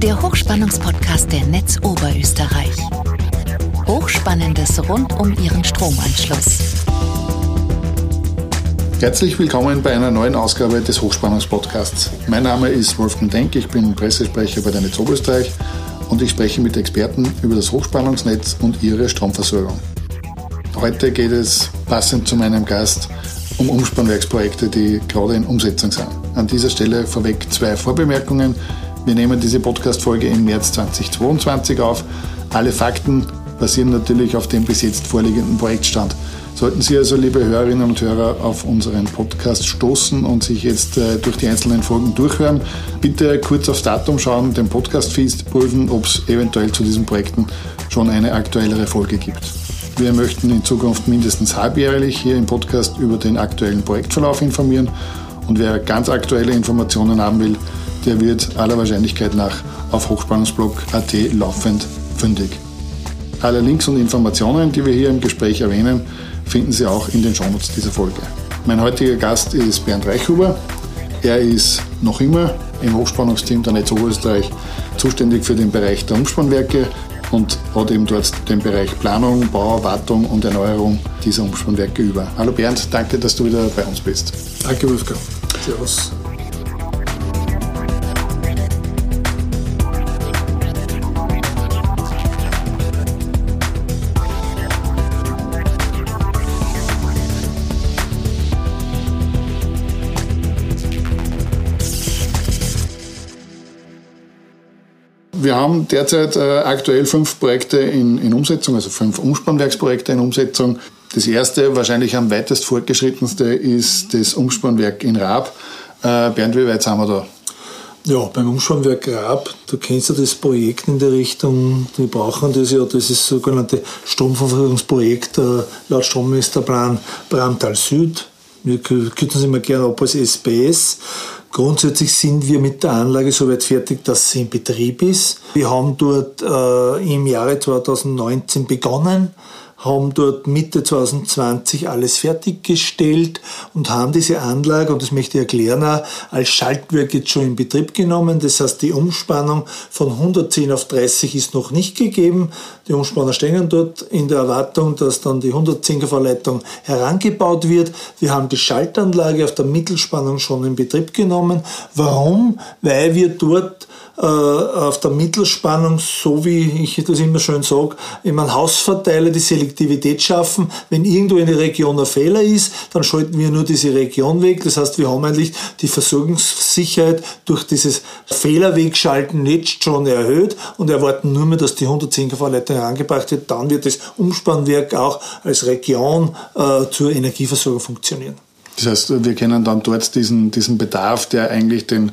der Hochspannungspodcast der Netz Oberösterreich. Hochspannendes rund um Ihren Stromanschluss. Herzlich willkommen bei einer neuen Ausgabe des Hochspannungspodcasts. Mein Name ist Wolfgang Denk, ich bin Pressesprecher bei der Netz Oberösterreich und ich spreche mit Experten über das Hochspannungsnetz und ihre Stromversorgung. Heute geht es passend zu meinem Gast um Umspannwerksprojekte, die gerade in Umsetzung sind. An dieser Stelle vorweg zwei Vorbemerkungen. Wir nehmen diese Podcast-Folge im März 2022 auf. Alle Fakten basieren natürlich auf dem bis jetzt vorliegenden Projektstand. Sollten Sie also, liebe Hörerinnen und Hörer, auf unseren Podcast stoßen und sich jetzt äh, durch die einzelnen Folgen durchhören, bitte kurz aufs Datum schauen, den Podcast-Feed prüfen, ob es eventuell zu diesen Projekten schon eine aktuellere Folge gibt. Wir möchten in Zukunft mindestens halbjährlich hier im Podcast über den aktuellen Projektverlauf informieren und wer ganz aktuelle Informationen haben will, der wird aller Wahrscheinlichkeit nach auf hochspannungsblog.at laufend fündig. Alle Links und Informationen, die wir hier im Gespräch erwähnen, finden Sie auch in den Shownotes dieser Folge. Mein heutiger Gast ist Bernd Reichhuber. Er ist noch immer im Hochspannungsteam der Netz Oberösterreich zuständig für den Bereich der Umspannwerke und hat eben dort den Bereich Planung, Bau, Wartung und Erneuerung dieser Umspannwerke über. Hallo Bernd, danke, dass du wieder bei uns bist. Danke Wolfgang. Servus. Wir haben derzeit äh, aktuell fünf Projekte in, in Umsetzung, also fünf Umspannwerksprojekte in Umsetzung. Das erste, wahrscheinlich am weitest fortgeschrittenste, ist das Umspannwerk in Raab. Äh, Bernd, wie weit sind wir da? Ja, beim Umspannwerk Raab, du kennst ja das Projekt in der Richtung, wir brauchen das ja, das ist das sogenannte Stromversorgungsprojekt äh, laut Strommeisterplan Bramtal Süd. Wir kürzen es immer gerne ab als SPS. Grundsätzlich sind wir mit der Anlage soweit fertig, dass sie in Betrieb ist. Wir haben dort äh, im Jahre 2019 begonnen haben dort Mitte 2020 alles fertiggestellt und haben diese Anlage, und das möchte ich erklären, auch, als Schaltwerk jetzt schon in Betrieb genommen. Das heißt, die Umspannung von 110 auf 30 ist noch nicht gegeben. Die Umspanner stehen dort in der Erwartung, dass dann die 110 kV Leitung herangebaut wird. Wir haben die Schaltanlage auf der Mittelspannung schon in Betrieb genommen. Warum? Weil wir dort auf der Mittelspannung, so wie ich das immer schön sage, in einem Hausverteiler die Selektivität schaffen. Wenn irgendwo in der Region ein Fehler ist, dann schalten wir nur diese Region weg. Das heißt, wir haben eigentlich die Versorgungssicherheit durch dieses Fehlerwegschalten jetzt schon erhöht und erwarten nur mehr, dass die 110 kV Leitung herangebracht wird. Dann wird das Umspannwerk auch als Region äh, zur Energieversorgung funktionieren. Das heißt, wir kennen dann dort diesen, diesen Bedarf, der eigentlich den äh,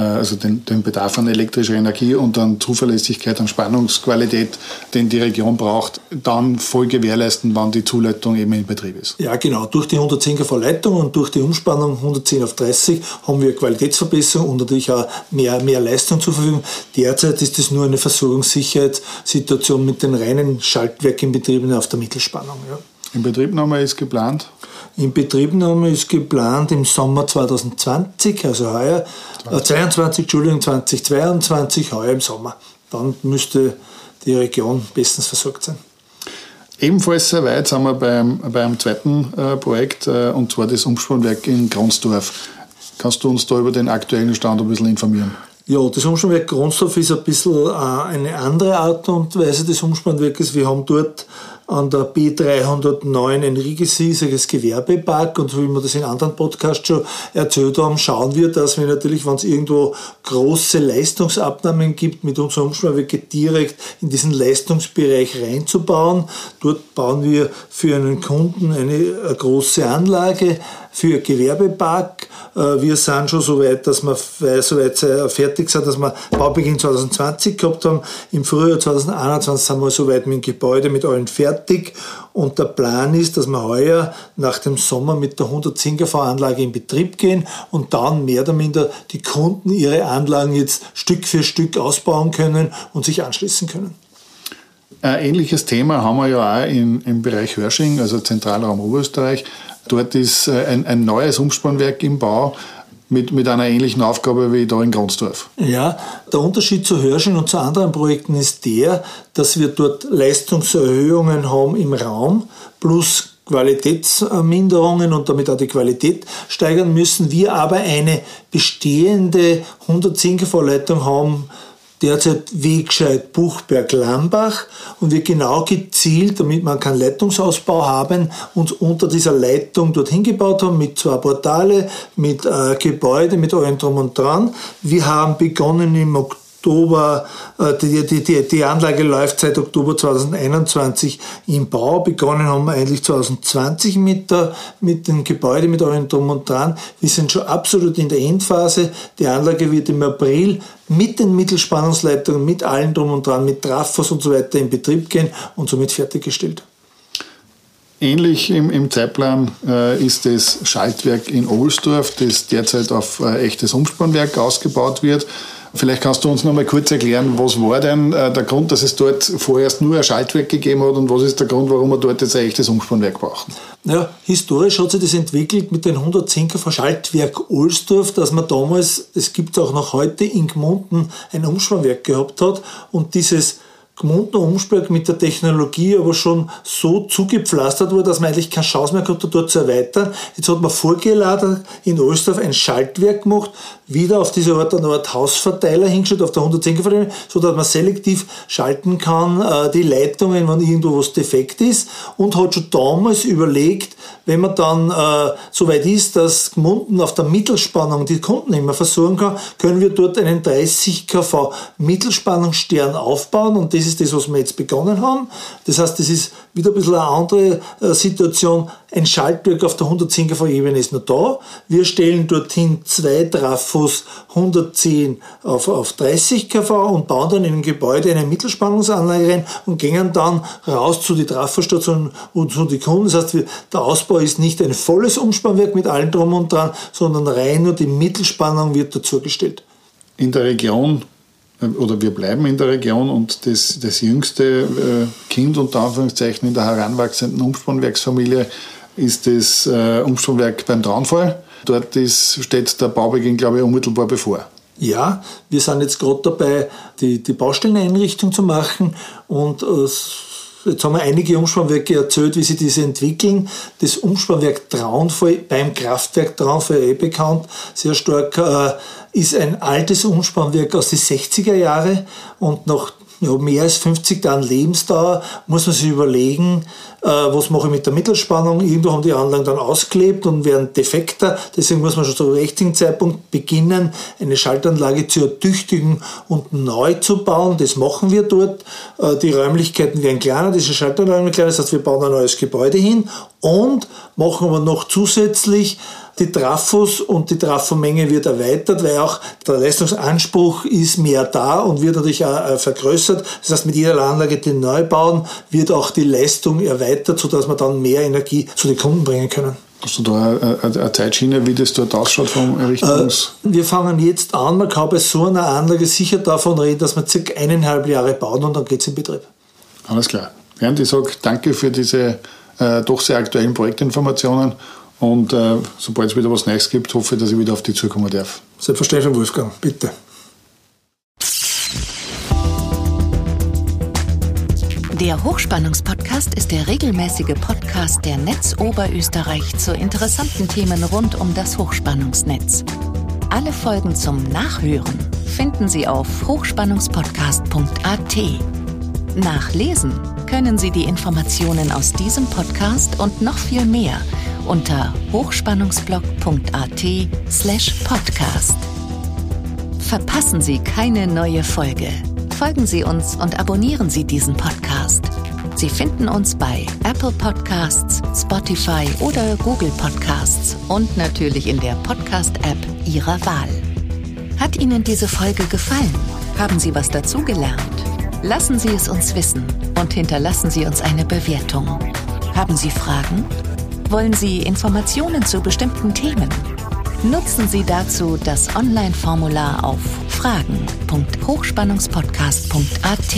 also den, den Bedarf an elektrischer Energie und an Zuverlässigkeit, an Spannungsqualität, den die Region braucht, dann voll gewährleisten, wann die Zuleitung eben in Betrieb ist. Ja, genau. Durch die 110 kV Leitung und durch die Umspannung 110 auf 30 haben wir Qualitätsverbesserung und natürlich auch mehr, mehr Leistung zur Verfügung. Derzeit ist es nur eine Versorgungssicherheitssituation mit den reinen Schaltwerken auf der Mittelspannung. Ja. Inbetriebnahme ist geplant? Inbetriebnahme ist geplant im Sommer 2020, also heuer, 20. äh, 22, Entschuldigung, 2022, heuer im Sommer. Dann müsste die Region bestens versorgt sein. Ebenfalls sehr weit sind wir beim, beim zweiten äh, Projekt, äh, und zwar das Umspannwerk in Gronsdorf. Kannst du uns da über den aktuellen Stand ein bisschen informieren? Ja, das Umspannwerk Gronsdorf ist ein bisschen äh, eine andere Art und Weise des Umspannwerkes. Wir haben dort an der B309 ein riesiges Gewerbepark und wie wir das in anderen Podcasts schon erzählt haben, schauen wir, dass wir natürlich, wenn es irgendwo große Leistungsabnahmen gibt, mit unserem Umspannwerk direkt in diesen Leistungsbereich reinzubauen. Dort bauen wir für einen Kunden eine, eine große Anlage für Gewerbepark. Äh, wir sind schon so weit, dass wir so weit fertig sind, dass wir Baubeginn 2020 gehabt haben. Im Frühjahr 2021 sind wir so weit mit dem Gebäude, mit allen fertig. Und der Plan ist, dass wir heuer nach dem Sommer mit der 110 kV-Anlage in Betrieb gehen und dann mehr oder minder die Kunden ihre Anlagen jetzt Stück für Stück ausbauen können und sich anschließen können. Ein ähnliches Thema haben wir ja auch im, im Bereich Hörsching, also Zentralraum Oberösterreich. Dort ist äh, ein, ein neues Umspannwerk im Bau. mit, mit einer ähnlichen Aufgabe wie da in Gronsdorf. Ja, der Unterschied zu Hörsching und zu anderen Projekten ist der, dass wir dort Leistungserhöhungen haben im Raum plus Qualitätsminderungen und damit auch die Qualität steigern müssen. Wir aber eine bestehende 110 Vorleitung haben, derzeit Wegscheid Buchberg-Lambach und wir genau gezielt, damit man keinen Leitungsausbau haben, uns unter dieser Leitung dorthin gebaut haben mit zwei Portale, mit äh, Gebäude, mit allem drum und dran. Wir haben begonnen im Oktober Oktober, äh, die, die, die, die Anlage läuft seit Oktober 2021 im Bau. Begonnen haben wir eigentlich 2020 mit, der, mit dem Gebäude, mit eurem Drum und Dran. Wir sind schon absolut in der Endphase. Die Anlage wird im April mit den Mittelspannungsleitungen, mit allen Drum und Dran, mit Trafos und so weiter in Betrieb gehen und somit fertiggestellt. Ähnlich im, im Zeitplan äh, ist das Schaltwerk in Ohlsdorf, das derzeit auf äh, echtes Umspannwerk ausgebaut wird. Vielleicht kannst du uns noch mal kurz erklären, was war denn äh, der Grund, dass es dort vorerst nur ein Schaltwerk gegeben hat und was ist der Grund, warum wir dort jetzt ein echtes Umspannwerk brauchen? Ja, historisch hat sich das entwickelt mit den 110er von Schaltwerk Ohlsdorf, dass man damals, es gibt auch noch heute in Gmunden ein Umspannwerk gehabt hat und dieses Gmunden Umsberg mit der Technologie aber schon so zugepflastert wurde, dass man eigentlich keine Chance mehr gehabt hat, dort zu erweitern. Jetzt hat man vorgeladen in Ohlsdorf ein Schaltwerk gemacht, wieder auf diese Art eine Art Hausverteiler hingestellt, auf der 110 Verteilung, so dass man selektiv schalten kann, äh, die Leitungen, wenn irgendwo was defekt ist und hat schon damals überlegt, wenn man dann äh, so weit ist, dass Gmunden auf der Mittelspannung die Kunden immer versorgen kann, können wir dort einen 30 kV Mittelspannungsstern aufbauen und das ist das, was wir jetzt begonnen haben. Das heißt, das ist wieder ein bisschen eine andere äh, Situation. Ein Schaltwerk auf der 110 kV Ebene ist noch da. Wir stellen dorthin zwei Trafos 110 auf, auf 30 kV und bauen dann in ein Gebäude eine Mittelspannungsanlage rein und gehen dann raus zu die Trafostation und zu den Kunden. Das heißt, der Ausbau ist nicht ein volles Umspannwerk mit allem drum und dran, sondern rein nur die Mittelspannung wird dazugestellt. In der Region oder wir bleiben in der Region und das, das jüngste äh, Kind unter Anführungszeichen in der heranwachsenden Umspannwerksfamilie ist das äh, Umspannwerk beim Traunfall. Dort ist, steht der Baubeginn, glaube ich, unmittelbar bevor. Ja, wir sind jetzt gerade dabei, die, die Baustelleneinrichtung zu machen und äh, Jetzt haben wir einige Umspannwerke erzählt, wie sie diese entwickeln. Das Umspannwerk Traunfall beim Kraftwerk Traunfall eh bekannt, sehr stark, äh, ist ein altes Umspannwerk aus den 60er Jahren und nach ja, mehr als 50 Jahren Lebensdauer muss man sich überlegen, äh, was mache ich mit der Mittelspannung. Irgendwo haben die Anlagen dann ausgelebt und werden defekter. Deswegen muss man schon zum richtigen Zeitpunkt beginnen, eine Schaltanlage zu ertüchtigen und neu zu bauen. Das machen wir dort. Äh, die Räumlichkeiten werden kleiner, diese Schaltanlagen werden kleiner. Das heißt, wir bauen ein neues Gebäude hin und machen aber noch zusätzlich die Trafos und die Trafomenge wird erweitert, weil auch der Leistungsanspruch ist mehr da und wird natürlich auch äh, vergrößert. Das heißt, mit jeder Anlage, die neu bauen, wird auch die Leistung erweitert, sodass wir dann mehr Energie zu den Kunden bringen können. Hast du da eine, Zeitschiene, wie das dort ausschaut vom Errichtungs... Äh, wir fangen jetzt an, man kann bei so einer Anlage sicher davon reden, dass wir circa eineinhalb Jahre bauen und dann geht es in Betrieb. Alles klar. Bernd, ich sage danke für diese äh, doch sehr aktuellen Projektinformationen und äh, sobald es wieder was Neues gibt, hoffe ich, dass ich wieder auf die zukommen darf. Selbstverständlich, Wolfgang, bitte. Der Hochspannungspodcast ist der regelmäßige Podcast der Netz Oberösterreich zu interessanten Themen rund um das Hochspannungsnetz. Alle Folgen zum Nachhören finden Sie auf hochspannungspodcast.at. Nachlesen können Sie die Informationen aus diesem Podcast und noch viel mehr unter hochspannungsblog.at slash podcast. Verpassen Sie keine neue Folge. Folgen Sie uns und abonnieren Sie diesen Podcast. Sie finden uns bei Apple Podcasts, Spotify oder Google Podcasts und natürlich in der Podcast-App Ihrer Wahl. Hat Ihnen diese Folge gefallen? Haben Sie was dazugelernt? Lassen Sie es uns wissen und hinterlassen Sie uns eine Bewertung. Haben Sie Fragen? Wollen Sie Informationen zu bestimmten Themen? Nutzen Sie dazu das Online-Formular auf fragen.hochspannungspodcast.at.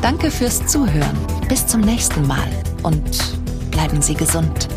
Danke fürs Zuhören. Bis zum nächsten Mal und bleiben Sie gesund.